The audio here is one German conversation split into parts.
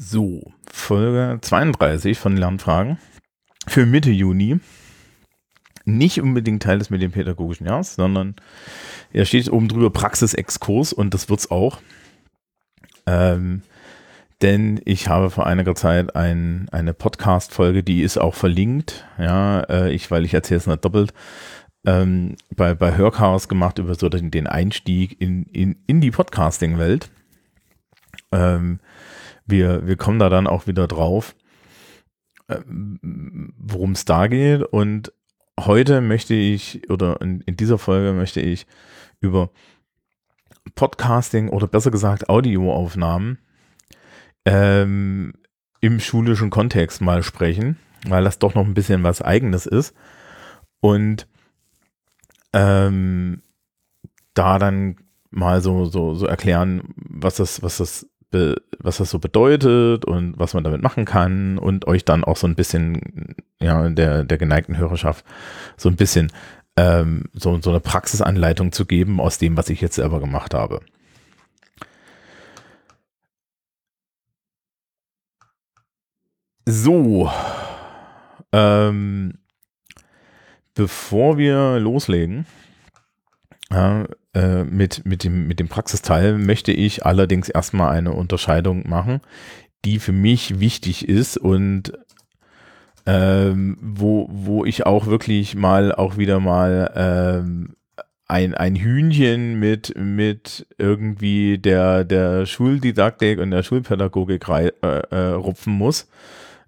So, Folge 32 von Lernfragen für Mitte Juni. Nicht unbedingt Teil des medienpädagogischen Jahres, sondern er steht oben drüber Praxisexkurs und das wird's auch. Ähm, denn ich habe vor einiger Zeit ein, eine Podcast-Folge, die ist auch verlinkt, ja, äh, ich, weil ich erzähle es nicht doppelt, ähm, bei, bei Hörchaos gemacht über so den, den Einstieg in, in, in die Podcasting-Welt. Ähm, wir, wir kommen da dann auch wieder drauf, äh, worum es da geht. Und heute möchte ich, oder in, in dieser Folge möchte ich über Podcasting oder besser gesagt Audioaufnahmen ähm, im schulischen Kontext mal sprechen, weil das doch noch ein bisschen was Eigenes ist. Und ähm, da dann mal so, so, so erklären, was das, was das was das so bedeutet und was man damit machen kann und euch dann auch so ein bisschen, ja, der, der geneigten Hörerschaft so ein bisschen ähm, so, so eine Praxisanleitung zu geben aus dem, was ich jetzt selber gemacht habe. So, ähm, bevor wir loslegen, ja, äh, mit, mit, dem, mit dem Praxisteil möchte ich allerdings erstmal eine Unterscheidung machen, die für mich wichtig ist und ähm, wo, wo ich auch wirklich mal auch wieder mal ähm, ein, ein Hühnchen mit, mit irgendwie der, der Schuldidaktik und der Schulpädagogik rei, äh, äh, rupfen muss.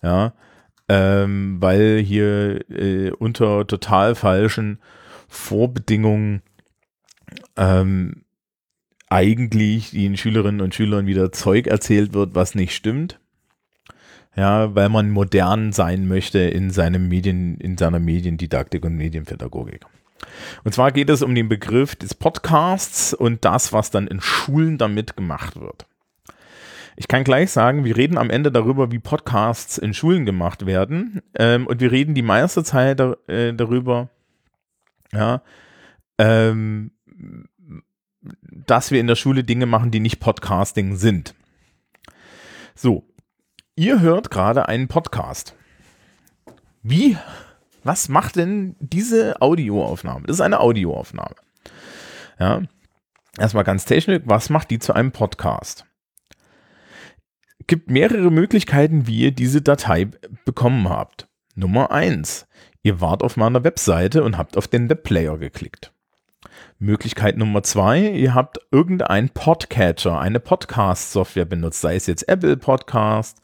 Ja, ähm, weil hier äh, unter total falschen Vorbedingungen ähm, eigentlich den Schülerinnen und Schülern wieder Zeug erzählt wird, was nicht stimmt. Ja, weil man modern sein möchte in seinem Medien, in seiner Mediendidaktik und Medienpädagogik. Und zwar geht es um den Begriff des Podcasts und das, was dann in Schulen damit gemacht wird. Ich kann gleich sagen, wir reden am Ende darüber, wie Podcasts in Schulen gemacht werden. Ähm, und wir reden die meiste Zeit da, äh, darüber, ja, ähm, dass wir in der Schule Dinge machen, die nicht Podcasting sind. So, ihr hört gerade einen Podcast. Wie? Was macht denn diese Audioaufnahme? Das ist eine Audioaufnahme. Ja. Erstmal ganz technisch, was macht die zu einem Podcast? Gibt mehrere Möglichkeiten, wie ihr diese Datei bekommen habt. Nummer eins: Ihr wart auf meiner Webseite und habt auf den Webplayer geklickt. Möglichkeit Nummer zwei, ihr habt irgendeinen Podcatcher, eine Podcast-Software benutzt, sei es jetzt Apple Podcast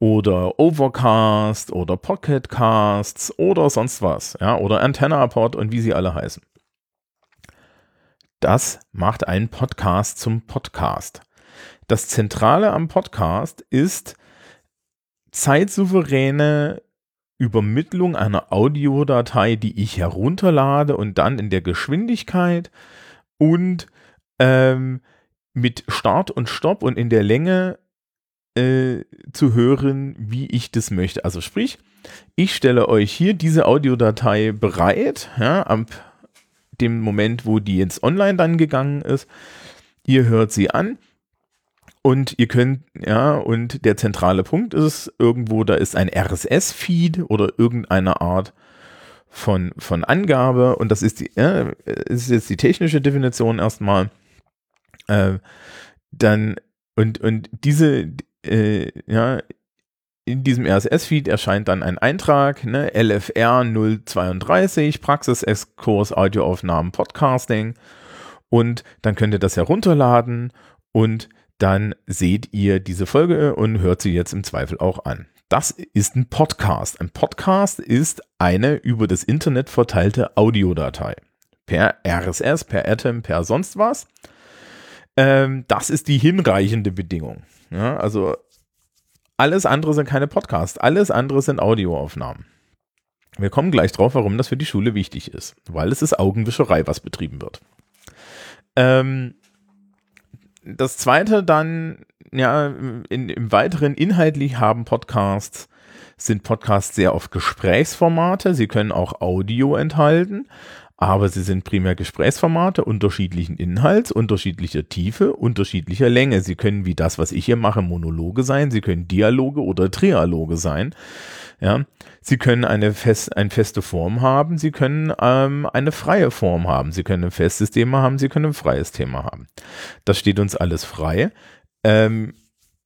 oder Overcast oder Pocketcasts oder sonst was, ja, oder AntennaPod und wie sie alle heißen. Das macht einen Podcast zum Podcast. Das Zentrale am Podcast ist zeitsouveräne Übermittlung einer Audiodatei, die ich herunterlade und dann in der Geschwindigkeit und ähm, mit Start und Stopp und in der Länge äh, zu hören, wie ich das möchte. Also sprich, ich stelle euch hier diese Audiodatei bereit, ja, ab dem Moment, wo die jetzt online dann gegangen ist. Ihr hört sie an und ihr könnt, ja, und der zentrale Punkt ist irgendwo, da ist ein RSS-Feed oder irgendeine Art von, von Angabe. Und das ist die, ja, ist jetzt die technische Definition erstmal. Äh, dann, und, und diese, äh, ja, in diesem RSS-Feed erscheint dann ein Eintrag, ne, LFR 032, Praxis-Exkurs, Audioaufnahmen, Podcasting. Und dann könnt ihr das herunterladen und dann seht ihr diese Folge und hört sie jetzt im Zweifel auch an. Das ist ein Podcast. Ein Podcast ist eine über das Internet verteilte Audiodatei. Per RSS, per Atom, per sonst was. Ähm, das ist die hinreichende Bedingung. Ja, also alles andere sind keine Podcasts, alles andere sind Audioaufnahmen. Wir kommen gleich drauf, warum das für die Schule wichtig ist, weil es ist Augenwischerei, was betrieben wird. Ähm, das zweite dann, ja, in, im weiteren inhaltlich haben Podcasts, sind Podcasts sehr oft Gesprächsformate. Sie können auch Audio enthalten. aber sie sind primär Gesprächsformate unterschiedlichen Inhalts, unterschiedlicher Tiefe, unterschiedlicher Länge. Sie können wie das, was ich hier mache, Monologe sein, sie können Dialoge oder Trialoge sein. Ja, sie können eine, fest, eine feste Form haben, sie können ähm, eine freie Form haben, sie können ein festes Thema haben, sie können ein freies Thema haben. Das steht uns alles frei. Ähm,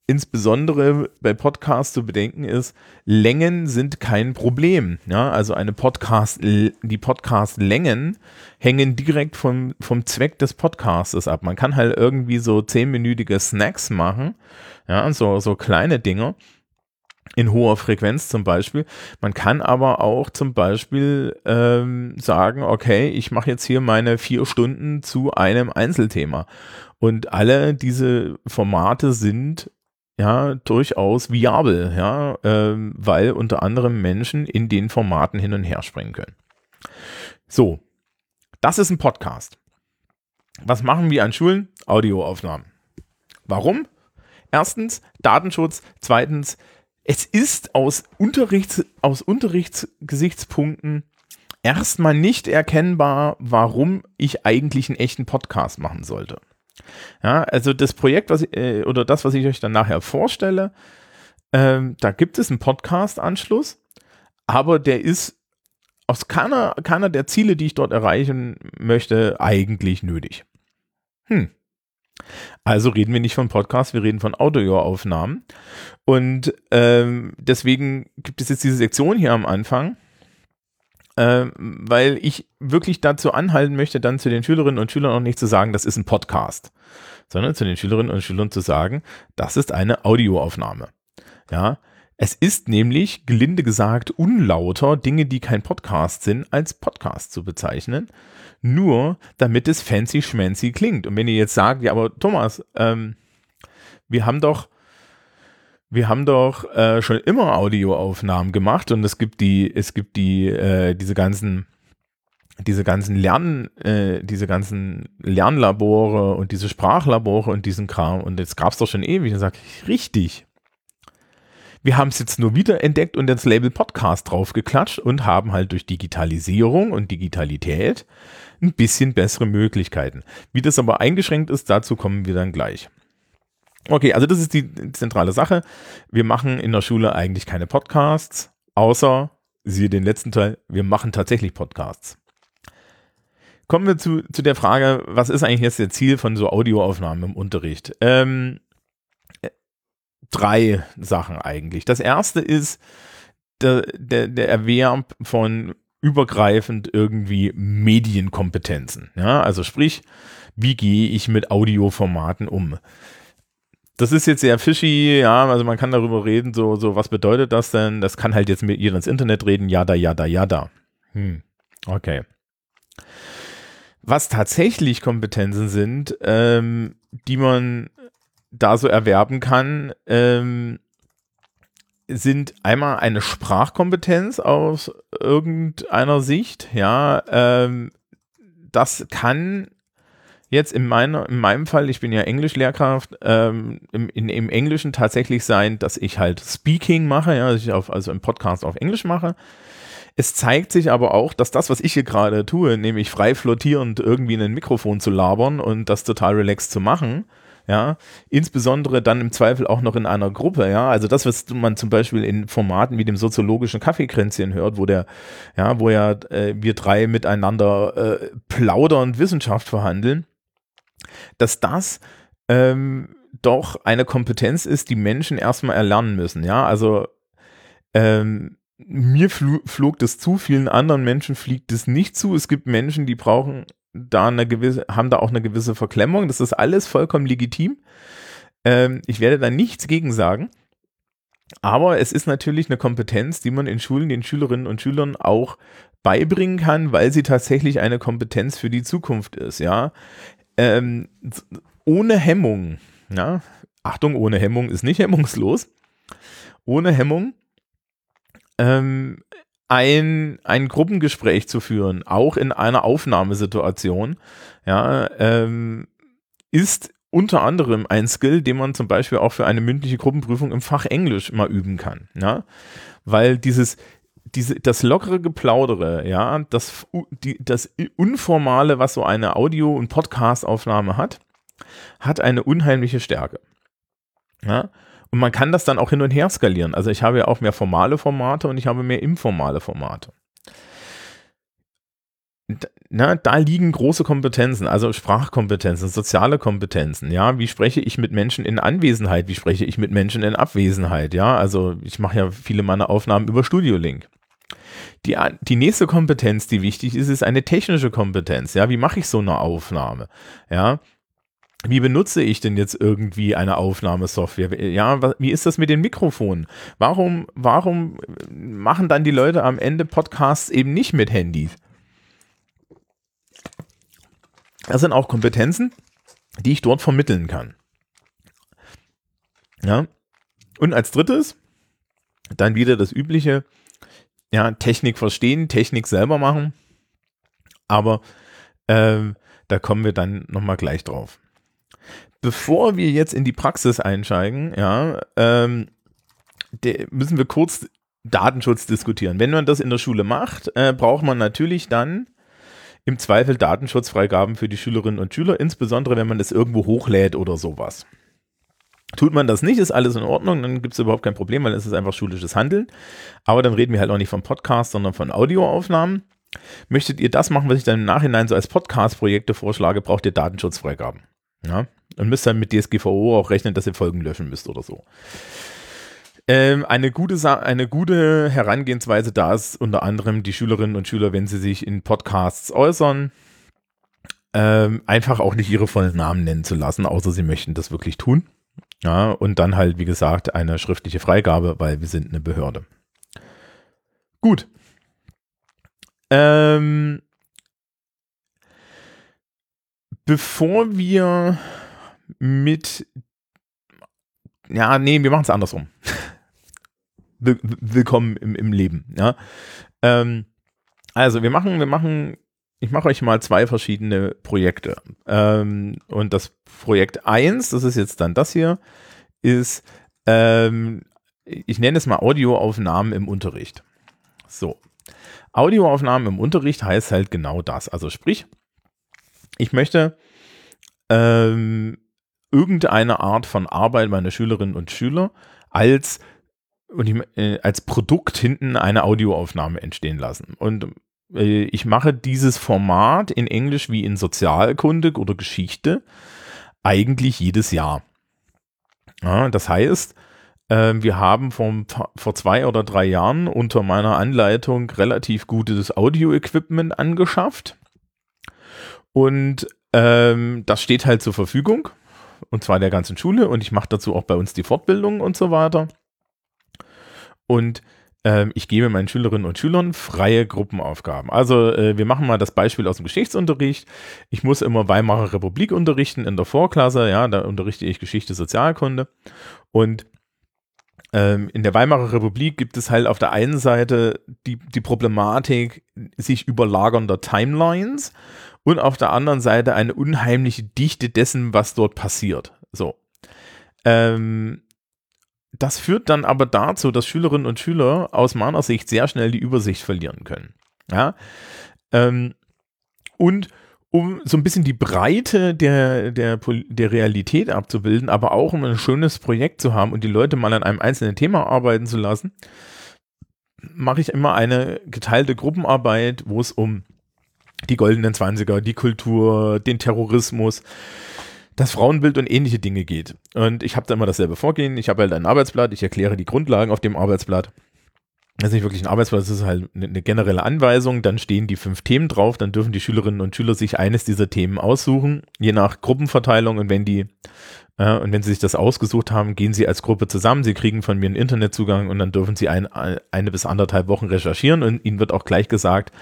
insbesondere bei Podcasts zu bedenken ist, Längen sind kein Problem. Ja, also eine Podcast, die Podcast-Längen hängen direkt vom, vom Zweck des Podcastes ab. Man kann halt irgendwie so zehnminütige Snacks machen, ja, so, so kleine Dinge in hoher Frequenz zum Beispiel. Man kann aber auch zum Beispiel ähm, sagen, okay, ich mache jetzt hier meine vier Stunden zu einem Einzelthema. Und alle diese Formate sind ja durchaus viabel, ja, ähm, weil unter anderem Menschen in den Formaten hin und her springen können. So, das ist ein Podcast. Was machen wir an Schulen? Audioaufnahmen. Warum? Erstens Datenschutz, zweitens es ist aus, Unterrichts, aus Unterrichtsgesichtspunkten erstmal nicht erkennbar, warum ich eigentlich einen echten Podcast machen sollte. Ja, also das Projekt, was äh, oder das, was ich euch dann nachher vorstelle, ähm, da gibt es einen Podcast-Anschluss, aber der ist aus keiner, keiner der Ziele, die ich dort erreichen möchte, eigentlich nötig. Hm. Also reden wir nicht von Podcast, wir reden von Audioaufnahmen. Und ähm, deswegen gibt es jetzt diese Sektion hier am Anfang, weil ich wirklich dazu anhalten möchte, dann zu den Schülerinnen und Schülern auch nicht zu sagen, das ist ein Podcast, sondern zu den Schülerinnen und Schülern zu sagen, das ist eine Audioaufnahme. Ja, es ist nämlich, gelinde gesagt, unlauter, Dinge, die kein Podcast sind, als Podcast zu bezeichnen. Nur, damit es fancy schmancy klingt. Und wenn ihr jetzt sagt, ja, aber Thomas, ähm, wir haben doch wir haben doch äh, schon immer Audioaufnahmen gemacht und es gibt die, es gibt die, äh, diese ganzen, diese ganzen Lern, äh, diese ganzen Lernlabore und diese Sprachlabore und diesen Kram und jetzt gab es doch schon ewig. Und sage ich, richtig. Wir haben es jetzt nur wieder entdeckt und das Label Podcast draufgeklatscht und haben halt durch Digitalisierung und Digitalität ein bisschen bessere Möglichkeiten. Wie das aber eingeschränkt ist, dazu kommen wir dann gleich. Okay, also das ist die zentrale Sache. Wir machen in der Schule eigentlich keine Podcasts, außer, siehe den letzten Teil, wir machen tatsächlich Podcasts. Kommen wir zu, zu der Frage, was ist eigentlich jetzt der Ziel von so Audioaufnahmen im Unterricht? Ähm, drei Sachen eigentlich. Das erste ist der, der, der Erwerb von übergreifend irgendwie Medienkompetenzen. Ja, also sprich, wie gehe ich mit Audioformaten um? Das ist jetzt sehr fishy, ja, also man kann darüber reden, so, so, was bedeutet das denn? Das kann halt jetzt mit ihr ins Internet reden, ja, da, ja, da, ja, da. Hm, okay. Was tatsächlich Kompetenzen sind, ähm, die man da so erwerben kann, ähm, sind einmal eine Sprachkompetenz aus irgendeiner Sicht, ja, ähm, das kann jetzt in, meiner, in meinem Fall, ich bin ja Englischlehrkraft, ähm, im, in, im Englischen tatsächlich sein, dass ich halt Speaking mache, ja, dass ich auf, also im Podcast auf Englisch mache. Es zeigt sich aber auch, dass das, was ich hier gerade tue, nämlich frei flottierend irgendwie in ein Mikrofon zu labern und das total relaxed zu machen, ja, insbesondere dann im Zweifel auch noch in einer Gruppe, ja, also das, was man zum Beispiel in Formaten wie dem soziologischen Kaffeekränzchen hört, wo der, ja, wo ja äh, wir drei miteinander äh, plaudern, Wissenschaft verhandeln, dass das ähm, doch eine Kompetenz ist, die Menschen erstmal erlernen müssen. Ja, also ähm, mir fl flog das zu, vielen anderen Menschen fliegt es nicht zu. Es gibt Menschen, die brauchen da eine gewisse, haben da auch eine gewisse Verklemmung. Das ist alles vollkommen legitim. Ähm, ich werde da nichts gegen sagen. Aber es ist natürlich eine Kompetenz, die man in Schulen den Schülerinnen und Schülern auch beibringen kann, weil sie tatsächlich eine Kompetenz für die Zukunft ist. Ja, ähm, ohne Hemmung, ja, Achtung, ohne Hemmung ist nicht hemmungslos, ohne Hemmung ähm, ein, ein Gruppengespräch zu führen, auch in einer Aufnahmesituation, ja, ähm, ist unter anderem ein Skill, den man zum Beispiel auch für eine mündliche Gruppenprüfung im Fach Englisch mal üben kann, ja, weil dieses diese, das lockere Geplaudere, ja, das, die, das Unformale, was so eine Audio- und Podcast-Aufnahme hat, hat eine unheimliche Stärke. Ja, und man kann das dann auch hin und her skalieren. Also ich habe ja auch mehr formale Formate und ich habe mehr informale Formate na, da liegen große Kompetenzen, also Sprachkompetenzen, soziale Kompetenzen, ja, wie spreche ich mit Menschen in Anwesenheit, wie spreche ich mit Menschen in Abwesenheit, ja, also ich mache ja viele meiner Aufnahmen über Studio Link. Die, die nächste Kompetenz, die wichtig ist, ist eine technische Kompetenz, ja, wie mache ich so eine Aufnahme, ja, wie benutze ich denn jetzt irgendwie eine Aufnahmesoftware? Ja, wie ist das mit den Mikrofonen? Warum, warum machen dann die Leute am Ende Podcasts eben nicht mit Handys? Das sind auch Kompetenzen, die ich dort vermitteln kann. Ja. Und als drittes, dann wieder das übliche, ja, Technik verstehen, Technik selber machen. Aber ähm, da kommen wir dann nochmal gleich drauf. Bevor wir jetzt in die Praxis einsteigen, ja, ähm, müssen wir kurz Datenschutz diskutieren. Wenn man das in der Schule macht, äh, braucht man natürlich dann im Zweifel Datenschutzfreigaben für die Schülerinnen und Schüler, insbesondere wenn man es irgendwo hochlädt oder sowas. Tut man das nicht, ist alles in Ordnung, dann gibt es überhaupt kein Problem, weil es ist einfach schulisches Handeln. Aber dann reden wir halt auch nicht vom Podcast, sondern von Audioaufnahmen. Möchtet ihr das machen, was ich dann im Nachhinein so als Podcast-Projekte vorschlage, braucht ihr Datenschutzfreigaben. Ja? Und müsst dann mit DSGVO auch rechnen, dass ihr Folgen löschen müsst oder so. Ähm, eine, gute eine gute Herangehensweise da ist unter anderem die Schülerinnen und Schüler, wenn sie sich in Podcasts äußern, ähm, einfach auch nicht ihre vollen Namen nennen zu lassen, außer sie möchten das wirklich tun. Ja, und dann halt, wie gesagt, eine schriftliche Freigabe, weil wir sind eine Behörde. Gut. Ähm, bevor wir mit ja, nee, wir machen es andersrum willkommen im, im Leben. Ja? Ähm, also wir machen, wir machen, ich mache euch mal zwei verschiedene Projekte. Ähm, und das Projekt 1, das ist jetzt dann das hier, ist, ähm, ich nenne es mal Audioaufnahmen im Unterricht. So. Audioaufnahmen im Unterricht heißt halt genau das. Also sprich, ich möchte ähm, irgendeine Art von Arbeit meiner Schülerinnen und Schüler als und ich, äh, als Produkt hinten eine Audioaufnahme entstehen lassen. Und ich mache dieses Format in Englisch wie in Sozialkunde oder Geschichte eigentlich jedes Jahr. Ja, das heißt, äh, wir haben vor, vor zwei oder drei Jahren unter meiner Anleitung relativ gutes Audio-Equipment angeschafft. Und ähm, das steht halt zur Verfügung. Und zwar der ganzen Schule. Und ich mache dazu auch bei uns die Fortbildung und so weiter. Und ich gebe meinen Schülerinnen und Schülern freie Gruppenaufgaben. Also äh, wir machen mal das Beispiel aus dem Geschichtsunterricht. Ich muss immer Weimarer Republik unterrichten in der Vorklasse, ja, da unterrichte ich Geschichte, Sozialkunde. Und ähm, in der Weimarer Republik gibt es halt auf der einen Seite die, die Problematik sich überlagernder Timelines und auf der anderen Seite eine unheimliche Dichte dessen, was dort passiert. So. Ähm, das führt dann aber dazu, dass Schülerinnen und Schüler aus meiner Sicht sehr schnell die Übersicht verlieren können. Ja. Ähm, und um so ein bisschen die Breite der, der, der Realität abzubilden, aber auch um ein schönes Projekt zu haben und die Leute mal an einem einzelnen Thema arbeiten zu lassen, mache ich immer eine geteilte Gruppenarbeit, wo es um die goldenen Zwanziger, die Kultur, den Terrorismus, das Frauenbild und ähnliche Dinge geht. Und ich habe da immer dasselbe Vorgehen. Ich habe halt ein Arbeitsblatt, ich erkläre die Grundlagen auf dem Arbeitsblatt. Das ist nicht wirklich ein Arbeitsblatt, das ist halt eine generelle Anweisung. Dann stehen die fünf Themen drauf. Dann dürfen die Schülerinnen und Schüler sich eines dieser Themen aussuchen, je nach Gruppenverteilung. Und wenn die äh, und wenn sie sich das ausgesucht haben, gehen sie als Gruppe zusammen. Sie kriegen von mir einen Internetzugang und dann dürfen sie ein, eine bis anderthalb Wochen recherchieren. Und ihnen wird auch gleich gesagt,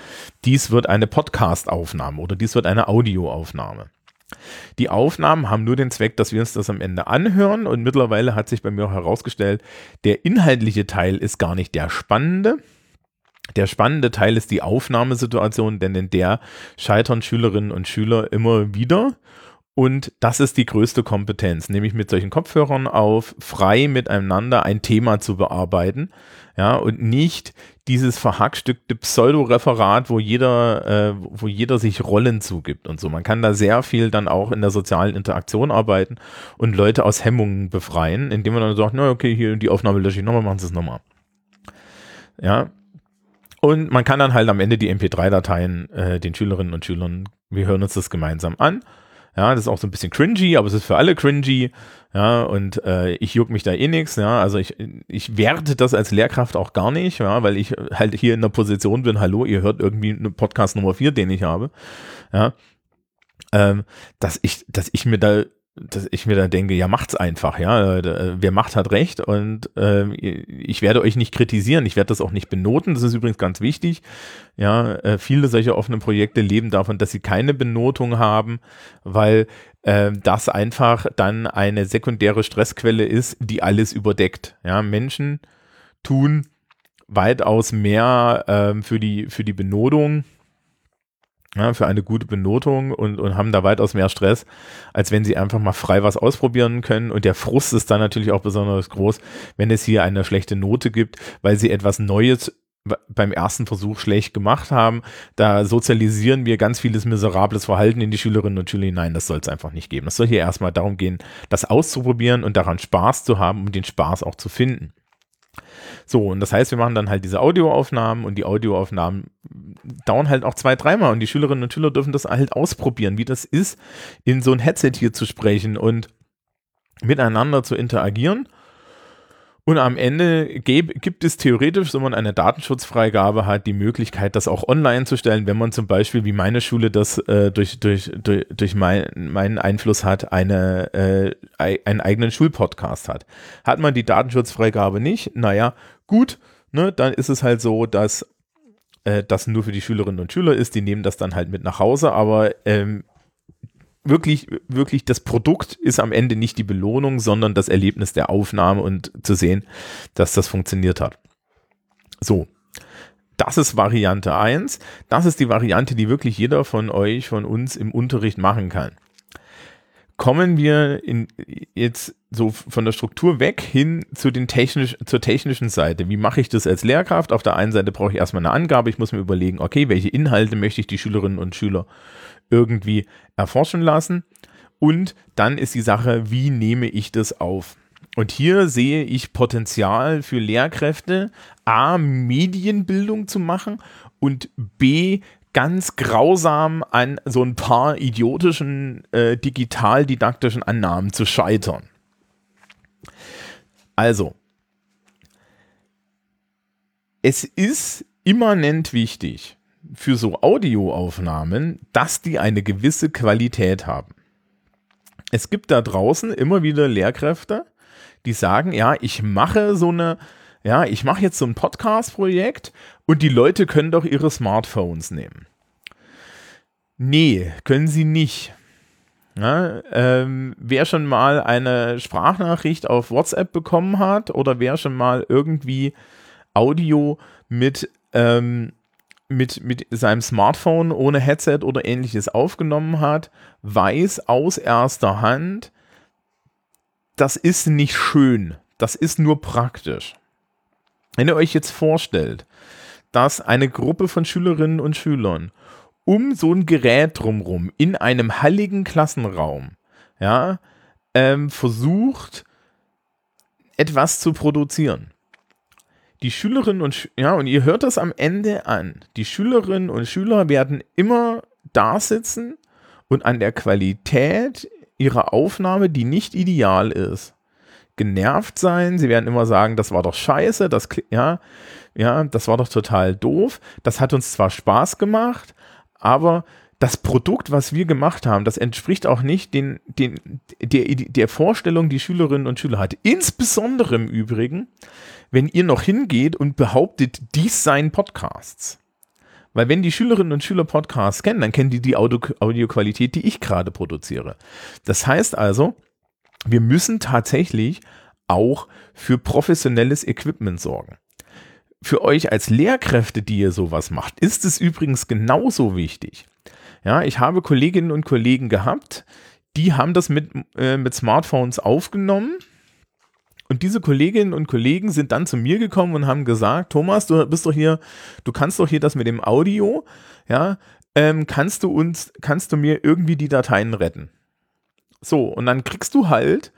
dies wird eine Podcast-Aufnahme oder dies wird eine Audioaufnahme. Die Aufnahmen haben nur den Zweck, dass wir uns das am Ende anhören und mittlerweile hat sich bei mir auch herausgestellt, der inhaltliche Teil ist gar nicht der spannende. Der spannende Teil ist die Aufnahmesituation, denn in der scheitern Schülerinnen und Schüler immer wieder Und das ist die größte Kompetenz, nämlich mit solchen Kopfhörern auf, frei miteinander ein Thema zu bearbeiten. Ja, und nicht dieses verhackstückte Pseudo-Referat, wo jeder, äh, wo jeder sich Rollen zugibt und so. Man kann da sehr viel dann auch in der sozialen Interaktion arbeiten und Leute aus Hemmungen befreien, indem man dann sagt, na okay, hier die Aufnahme lösche ich nochmal, machen Sie es nochmal. Ja. Und man kann dann halt am Ende die MP3-Dateien äh, den Schülerinnen und Schülern, wir hören uns das gemeinsam an ja, das ist auch so ein bisschen cringy, aber es ist für alle cringy. Ja, und äh, ich juck mich da eh nichts. Ja, also ich, ich werte das als Lehrkraft auch gar nicht, ja, weil ich halt hier in der Position bin, hallo, ihr hört irgendwie eine Podcast Nummer 4, den ich habe. Ja, ähm, dass ich, dass ich mir da dass ich mir dann denke, ja, macht's einfach, ja, wer macht hat recht und äh, ich werde euch nicht kritisieren, ich werde das auch nicht benoten, das ist übrigens ganz wichtig, ja, äh, viele solcher offenen Projekte leben davon, dass sie keine Benotung haben, weil äh, das einfach dann eine sekundäre Stressquelle ist, die alles überdeckt, ja, Menschen tun weitaus mehr ähm, für die für die Benotung ja, für eine gute Benotung und, und haben da weitaus mehr Stress, als wenn sie einfach mal frei was ausprobieren können. Und der Frust ist dann natürlich auch besonders groß, wenn es hier eine schlechte Note gibt, weil sie etwas Neues beim ersten Versuch schlecht gemacht haben. Da sozialisieren wir ganz vieles miserables Verhalten in die Schülerinnen und Schüler hinein. Das soll es einfach nicht geben. Es soll hier erstmal darum gehen, das auszuprobieren und daran Spaß zu haben und den Spaß auch zu finden. So, und das heißt, wir machen dann halt diese Audioaufnahmen und die Audioaufnahmen dauern halt auch zwei, dreimal und die Schülerinnen und Schüler dürfen das halt ausprobieren, wie das ist, in so ein Headset hier zu sprechen und miteinander zu interagieren und am Ende gibt es theoretisch, wenn man eine Datenschutzfreigabe hat, die Möglichkeit, das auch online zu stellen, wenn man zum Beispiel, wie meine Schule das äh, durch, durch, durch, durch mein, meinen Einfluss hat, eine, äh, einen eigenen Schulpodcast hat. Hat man die Datenschutzfreigabe nicht, naja, gut, ne, dann ist es halt so, dass äh, das nur für die Schülerinnen und Schüler ist, die nehmen das dann halt mit nach Hause, aber ähm, wirklich, wirklich das Produkt ist am Ende nicht die Belohnung, sondern das Erlebnis der Aufnahme und zu sehen, dass das funktioniert hat. So. Das ist Variante 1. Das ist die Variante, die wirklich jeder von euch, von uns im Unterricht machen kann. Kommen wir in, jetzt so von der Struktur weg hin zu den technisch, zur technischen Seite. Wie mache ich das als Lehrkraft? Auf der einen Seite brauche ich erstmal eine Angabe. Ich muss mir überlegen, okay, welche Inhalte möchte ich die Schülerinnen und Schüler irgendwie erforschen lassen. Und dann ist die Sache, wie nehme ich das auf? Und hier sehe ich Potenzial für Lehrkräfte, A, Medienbildung zu machen und B, ganz grausam an so ein paar idiotischen äh, digital-didaktischen Annahmen zu scheitern. Also, es ist immanent wichtig, für so Audioaufnahmen, dass die eine gewisse Qualität haben. Es gibt da draußen immer wieder Lehrkräfte, die sagen, ja, ich mache so eine, ja, ich mache jetzt so ein Podcast-Projekt und die Leute können doch ihre Smartphones nehmen. Nee, können sie nicht. Ja, ähm, wer schon mal eine Sprachnachricht auf WhatsApp bekommen hat oder wer schon mal irgendwie Audio mit ähm, mit, mit seinem Smartphone ohne Headset oder ähnliches aufgenommen hat, weiß aus erster Hand, das ist nicht schön, das ist nur praktisch. Wenn ihr euch jetzt vorstellt, dass eine Gruppe von Schülerinnen und Schülern um so ein Gerät drumherum in einem halligen Klassenraum, ja, ähm, versucht, etwas zu produzieren die Schülerinnen und ja, und ihr hört das am Ende an. Die Schülerinnen und Schüler werden immer da sitzen und an der Qualität ihrer Aufnahme, die nicht ideal ist, genervt sein. Sie werden immer sagen, das war doch scheiße, das ja, ja, das war doch total doof. Das hat uns zwar Spaß gemacht, aber das Produkt, was wir gemacht haben, das entspricht auch nicht den, den, der, der Vorstellung, die Schülerinnen und Schüler hat. Insbesondere im Übrigen, wenn ihr noch hingeht und behauptet, dies seien Podcasts. Weil wenn die Schülerinnen und Schüler Podcasts kennen, dann kennen die die Audio Audioqualität, die ich gerade produziere. Das heißt also, wir müssen tatsächlich auch für professionelles Equipment sorgen. Für euch als Lehrkräfte, die ihr sowas macht, ist es übrigens genauso wichtig. Ja, ich habe Kolleginnen und Kollegen gehabt, die haben das mit, äh, mit Smartphones aufgenommen. Und diese Kolleginnen und Kollegen sind dann zu mir gekommen und haben gesagt, Thomas, du bist doch hier, du kannst doch hier das mit dem Audio, ja, ähm, kannst du uns, kannst du mir irgendwie die Dateien retten? So, und dann kriegst du halt,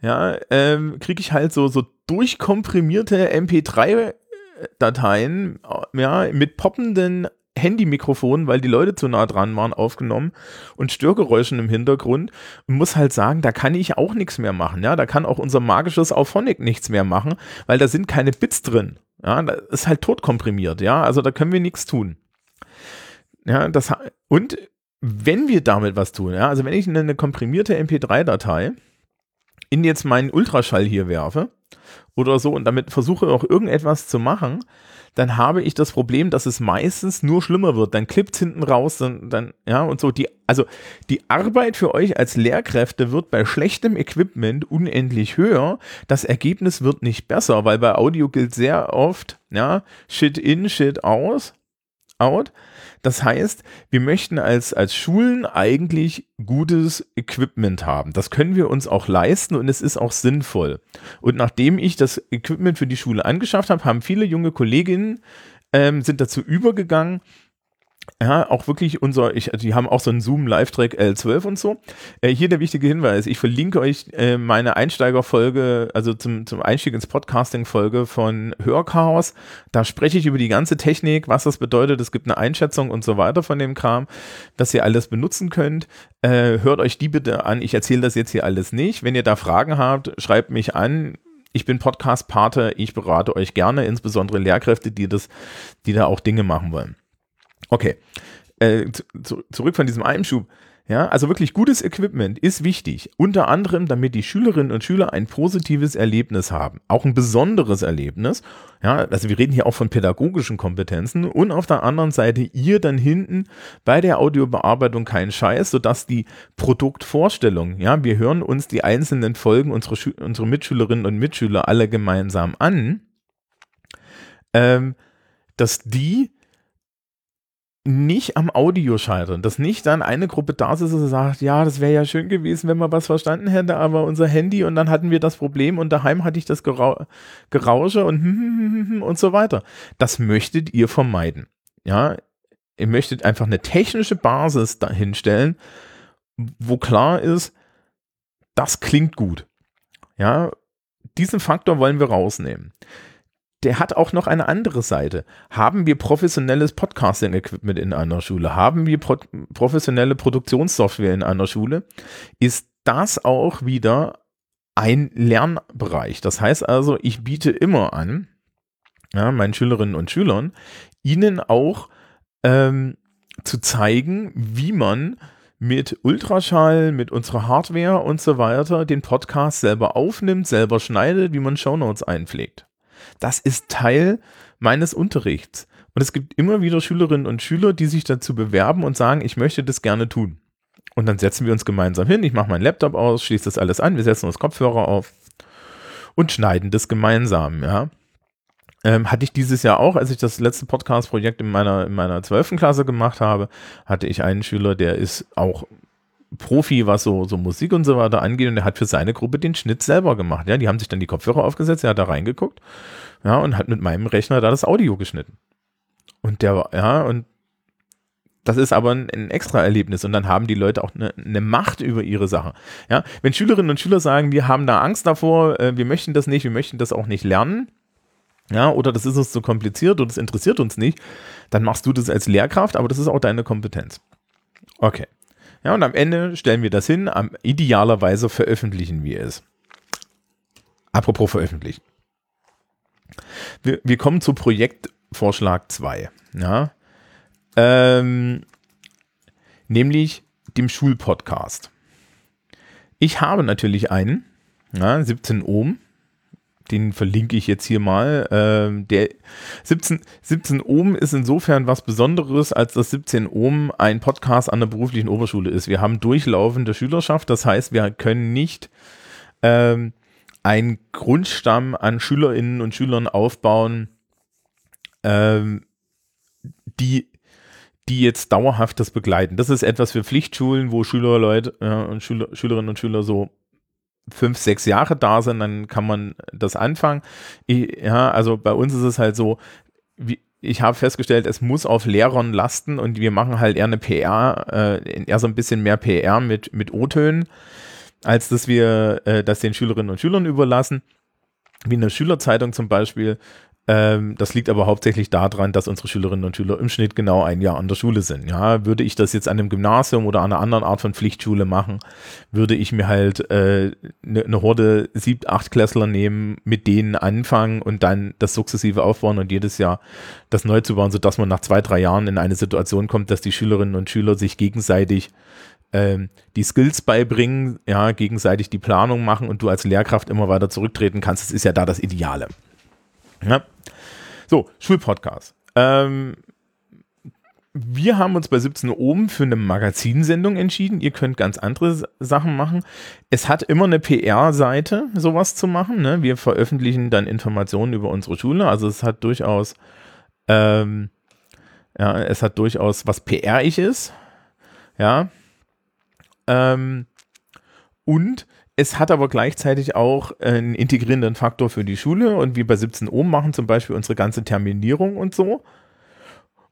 ja, ähm, krieg ich halt so, so durchkomprimierte MP3-Dateien, äh, ja, mit poppenden Handy-Mikrofon, weil die Leute zu nah dran waren, aufgenommen und Störgeräuschen im Hintergrund und muss halt sagen, da kann ich auch nichts mehr machen. Ja, da kann auch unser magisches Auphonic nichts mehr machen, weil da sind keine Bits drin. Ja, das ist halt totkomprimiert. Ja, also da können wir nichts tun. Ja, das und wenn wir damit was tun, ja, also wenn ich eine komprimierte MP3-Datei in jetzt meinen Ultraschall hier werfe oder so und damit versuche auch irgendetwas zu machen, dann habe ich das Problem, dass es meistens nur schlimmer wird. Dann klippt es hinten raus, dann, dann, ja, und so. Die, also die Arbeit für euch als Lehrkräfte wird bei schlechtem Equipment unendlich höher. Das Ergebnis wird nicht besser, weil bei Audio gilt sehr oft, ja, Shit in, Shit aus, out. Das heißt, wir möchten als, als Schulen eigentlich gutes Equipment haben. Das können wir uns auch leisten und es ist auch sinnvoll. Und nachdem ich das Equipment für die Schule angeschafft habe, haben viele junge Kolleginnen ähm, sind dazu übergegangen, ja, auch wirklich unser, ich, die haben auch so einen Zoom Live-Track L12 und so. Äh, hier der wichtige Hinweis, ich verlinke euch äh, meine Einsteigerfolge, also zum, zum Einstieg ins Podcasting-Folge von Hörchaos. Da spreche ich über die ganze Technik, was das bedeutet. Es gibt eine Einschätzung und so weiter von dem Kram, dass ihr alles benutzen könnt. Äh, hört euch die bitte an. Ich erzähle das jetzt hier alles nicht. Wenn ihr da Fragen habt, schreibt mich an. Ich bin Podcast-Pate, ich berate euch gerne, insbesondere Lehrkräfte, die das, die da auch Dinge machen wollen. Okay, äh, zu, zurück von diesem Einschub. Ja, also wirklich gutes Equipment ist wichtig. Unter anderem, damit die Schülerinnen und Schüler ein positives Erlebnis haben. Auch ein besonderes Erlebnis. Ja, also wir reden hier auch von pädagogischen Kompetenzen. Und auf der anderen Seite ihr dann hinten bei der Audiobearbeitung keinen Scheiß, sodass die Produktvorstellung, ja, wir hören uns die einzelnen Folgen unserer, unsere Mitschülerinnen und Mitschüler alle gemeinsam an, ähm, dass die nicht am Audio scheitern, dass nicht dann eine Gruppe da ist und sagt, ja, das wäre ja schön gewesen, wenn man was verstanden hätte, aber unser Handy und dann hatten wir das Problem und daheim hatte ich das Gerau Gerausche und und so weiter. Das möchtet ihr vermeiden. Ja, ihr möchtet einfach eine technische Basis dahinstellen, wo klar ist, das klingt gut. Ja, diesen Faktor wollen wir rausnehmen der hat auch noch eine andere Seite. Haben wir professionelles Podcasting-Equipment in einer Schule? Haben wir pro professionelle Produktionssoftware in einer Schule? Ist das auch wieder ein Lernbereich? Das heißt also, ich biete immer an, ja, meinen Schülerinnen und Schülern, ihnen auch ähm, zu zeigen, wie man mit Ultraschall, mit unserer Hardware und so weiter den Podcast selber aufnimmt, selber schneidet, wie man Shownotes einpflegt. Das ist Teil meines Unterrichts. Und es gibt immer wieder Schülerinnen und Schüler, die sich dazu bewerben und sagen, ich möchte das gerne tun. Und dann setzen wir uns gemeinsam hin, ich mache meinen Laptop aus, schließe das alles an, wir setzen uns Kopfhörer auf und schneiden das gemeinsam, ja. Ähm, hatte ich dieses Jahr auch, als ich das letzte Podcast-Projekt in meiner, in meiner 12. Klasse gemacht habe, hatte ich einen Schüler, der ist auch Profi, was so, so Musik und so weiter angeht, und der hat für seine Gruppe den Schnitt selber gemacht. Ja, die haben sich dann die Kopfhörer aufgesetzt, er hat da reingeguckt, ja, und hat mit meinem Rechner da das Audio geschnitten. Und der war, ja, und das ist aber ein, ein extra Erlebnis und dann haben die Leute auch eine, eine, Macht über ihre Sache. Ja, wenn Schülerinnen und Schüler sagen, wir haben da Angst davor, äh, wir möchten das nicht, wir möchten das auch nicht lernen, ja, oder das ist uns zu kompliziert oder das interessiert uns nicht, dann machst du das als Lehrkraft, aber das ist auch deine Kompetenz. Okay. Ja, und am Ende stellen wir das hin, am, idealerweise veröffentlichen wir es. Apropos veröffentlichen. Wir, wir kommen zu Projektvorschlag 2. Ja, ähm, nämlich dem Schulpodcast. Ich habe natürlich einen, ja, 17 Ohm, den verlinke ich jetzt hier mal. Ähm, der 17, 17 Ohm ist insofern was Besonderes, als dass 17 Ohm ein Podcast an der beruflichen Oberschule ist. Wir haben durchlaufende Schülerschaft, das heißt, wir können nicht ähm, einen Grundstamm an Schülerinnen und Schülern aufbauen, ähm, die die jetzt dauerhaft das begleiten. Das ist etwas für Pflichtschulen, wo Schüler, äh, und Schüler, Schülerinnen und Schüler so fünf, sechs Jahre da sind, dann kann man das anfangen. Ich, ja, also bei uns ist es halt so, wie, ich habe festgestellt, es muss auf Lehrern lasten und wir machen halt eher eine PR, äh, eher so ein bisschen mehr PR mit, mit O-Tönen, als dass wir äh, das den Schülerinnen und Schülern überlassen. Wie eine Schülerzeitung zum Beispiel, ähm, das liegt aber hauptsächlich daran, dass unsere Schülerinnen und Schüler im Schnitt genau ein Jahr an der Schule sind. Ja, würde ich das jetzt an einem Gymnasium oder an einer anderen Art von Pflichtschule machen, würde ich mir halt eine äh, ne, Horde sieb, acht Klässler nehmen, mit denen anfangen und dann das sukzessive aufbauen und jedes Jahr das neu zu bauen, sodass man nach zwei, drei Jahren in eine Situation kommt, dass die Schülerinnen und Schüler sich gegenseitig ähm, die Skills beibringen, ja, gegenseitig die Planung machen und du als Lehrkraft immer weiter zurücktreten kannst. Das ist ja da das Ideale. Ja. So, Schulpodcast. Ähm, wir haben uns bei 17 oben für eine Magazinsendung entschieden. Ihr könnt ganz andere Sachen machen. Es hat immer eine PR-Seite, sowas zu machen. Ne? Wir veröffentlichen dann Informationen über unsere Schule. Also es hat durchaus, ähm, ja, es hat durchaus was PR-ich ist. Ja. Ähm, und es hat aber gleichzeitig auch einen integrierenden Faktor für die Schule und wir bei 17 Ohm machen zum Beispiel unsere ganze Terminierung und so.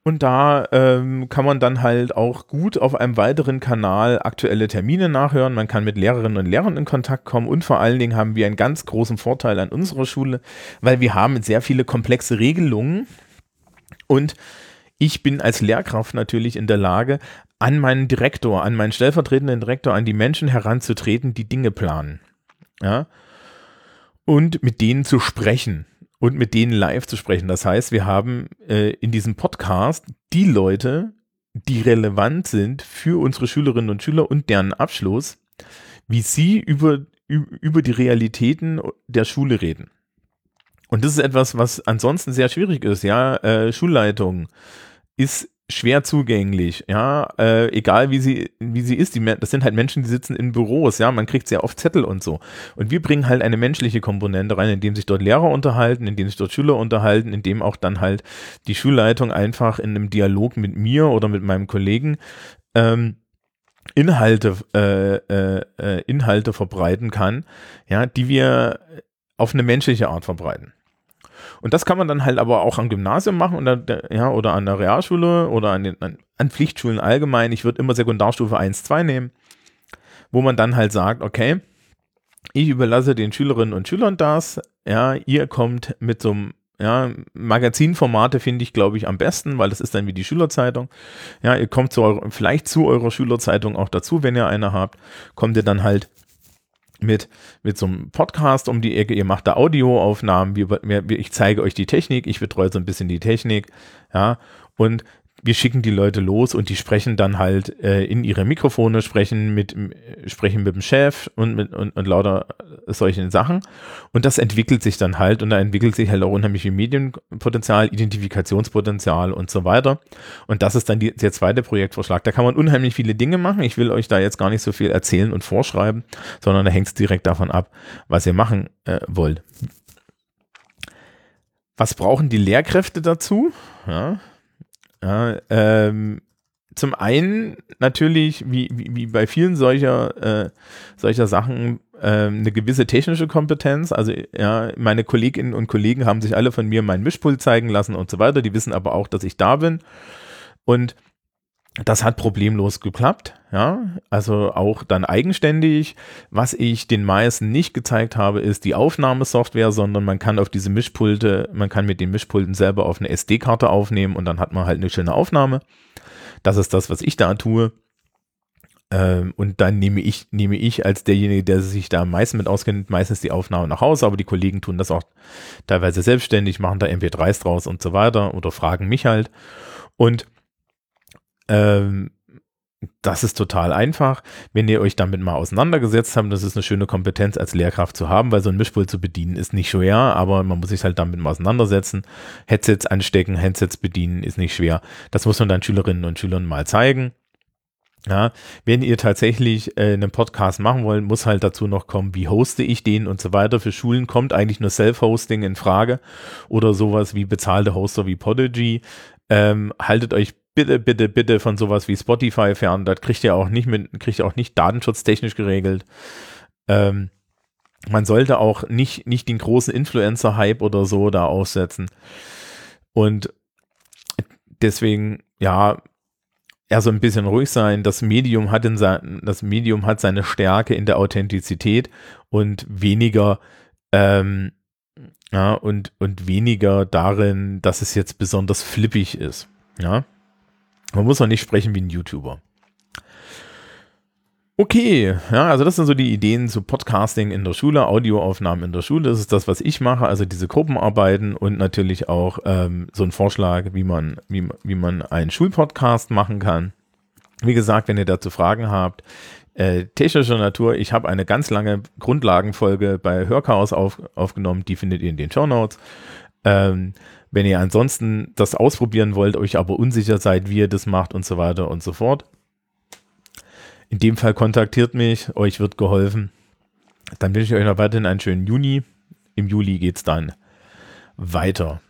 Und da ähm, kann man dann halt auch gut auf einem weiteren Kanal aktuelle Termine nachhören. Man kann mit Lehrerinnen und Lehrern in Kontakt kommen und vor allen Dingen haben wir einen ganz großen Vorteil an unserer Schule, weil wir haben sehr viele komplexe Regelungen und ich bin als Lehrkraft natürlich in der Lage, an meinen Direktor, an meinen stellvertretenden Direktor, an die Menschen heranzutreten, die Dinge planen. Ja. Und mit denen zu sprechen und mit denen live zu sprechen. Das heißt, wir haben äh, in diesem Podcast die Leute, die relevant sind für unsere Schülerinnen und Schüler und deren Abschluss, wie sie über, über die Realitäten der Schule reden. Und das ist etwas, was ansonsten sehr schwierig ist. Ja, äh, Schulleitung ist schwer zugänglich, ja, äh, egal wie sie, wie sie ist, die, das sind halt Menschen, die sitzen in Büros, ja, man kriegt sehr oft Zettel und so. Und wir bringen halt eine menschliche Komponente rein, indem sich dort Lehrer unterhalten, indem sich dort Schüler unterhalten, indem auch dann halt die Schulleitung einfach in einem Dialog mit mir oder mit meinem Kollegen ähm, Inhalte, äh, äh, äh Inhalte verbreiten kann, ja, die wir auf eine menschliche Art verbreiten. Und das kann man dann halt aber auch am Gymnasium machen und ja, oder an der Realschule oder an, den, an, an Pflichtschulen allgemein. Ich würde immer Sekundarstufe 1, 2 nehmen, wo man dann halt sagt, okay, ich überlasse den Schülerinnen und Schülern das, ja, ihr kommt mit so einem ja, Magazinformate finde ich, glaube ich, am besten, weil das ist dann wie die Schülerzeitung. Ja, ihr kommt zu eurer, vielleicht zu eurer Schülerzeitung auch dazu, wenn ihr eine habt, kommt ihr dann halt mit, mit so einem Podcast um die Ecke. Ihr macht da Audioaufnahmen. Wir, wir, ich zeige euch die Technik. Ich betreue so ein bisschen die Technik. Ja. Und wir schicken die Leute los und die sprechen dann halt äh, in ihre Mikrofone, sprechen mit, sprechen mit dem Chef und mit und, und lauter solchen Sachen. Und das entwickelt sich dann halt und da entwickelt sich halt auch unheimlich viel Medienpotenzial, Identifikationspotenzial und so weiter. Und das ist dann die, der zweite Projektvorschlag. Da kann man unheimlich viele Dinge machen. Ich will euch da jetzt gar nicht so viel erzählen und vorschreiben, sondern da hängt es direkt davon ab, was ihr machen äh, wollt. Was brauchen die Lehrkräfte dazu? Ja, ja, ähm, zum einen natürlich, wie, wie, wie bei vielen solcher, äh, solcher Sachen, äh, eine gewisse technische Kompetenz. Also ja, meine Kolleginnen und Kollegen haben sich alle von mir mein Mischpult zeigen lassen und so weiter. Die wissen aber auch, dass ich da bin. Und das hat problemlos geklappt, ja. Also auch dann eigenständig. Was ich den meisten nicht gezeigt habe, ist die Aufnahmesoftware, sondern man kann auf diese Mischpulte, man kann mit den Mischpulten selber auf eine SD-Karte aufnehmen und dann hat man halt eine schöne Aufnahme. Das ist das, was ich da tue. Ähm, und dann nehme ich, nehme ich als derjenige, der sich da am meisten mit auskennt, meistens die Aufnahme nach Hause, aber die Kollegen tun das auch teilweise selbstständig, machen da MP3s draus und so weiter oder fragen mich halt. Und ähm, das ist total einfach, wenn ihr euch damit mal auseinandergesetzt habt. Das ist eine schöne Kompetenz als Lehrkraft zu haben, weil so ein Mischpult zu bedienen ist nicht schwer, aber man muss sich halt damit mal auseinandersetzen. Headsets anstecken, Headsets bedienen ist nicht schwer. Das muss man dann Schülerinnen und Schülern mal zeigen. Ja, wenn ihr tatsächlich äh, einen Podcast machen wollt, muss halt dazu noch kommen, wie hoste ich den und so weiter. Für Schulen kommt eigentlich nur Self-Hosting in Frage oder sowas wie bezahlte Hoster wie Podigy. Ähm, haltet euch bitte, bitte, bitte von sowas wie Spotify fern. Das kriegt ihr auch nicht mit, kriegt ihr auch nicht datenschutztechnisch geregelt. Ähm, man sollte auch nicht, nicht den großen Influencer-Hype oder so da aussetzen. Und deswegen, ja, eher so ein bisschen ruhig sein. Das Medium hat in sein, das Medium hat seine Stärke in der Authentizität und weniger, ähm, ja, und, und weniger darin, dass es jetzt besonders flippig ist. Ja. Man muss auch nicht sprechen wie ein YouTuber. Okay, ja, also das sind so die Ideen zu Podcasting in der Schule, Audioaufnahmen in der Schule. Das ist das, was ich mache, also diese Gruppenarbeiten und natürlich auch ähm, so ein Vorschlag, wie man, wie, wie man einen Schulpodcast machen kann. Wie gesagt, wenn ihr dazu Fragen habt, äh, technischer Natur, ich habe eine ganz lange Grundlagenfolge bei Hörchaos auf, aufgenommen, die findet ihr in den Show Notes. Ähm, wenn ihr ansonsten das ausprobieren wollt, euch aber unsicher seid, wie ihr das macht und so weiter und so fort, in dem Fall kontaktiert mich, euch wird geholfen. Dann wünsche ich euch noch weiterhin einen schönen Juni. Im Juli geht es dann weiter.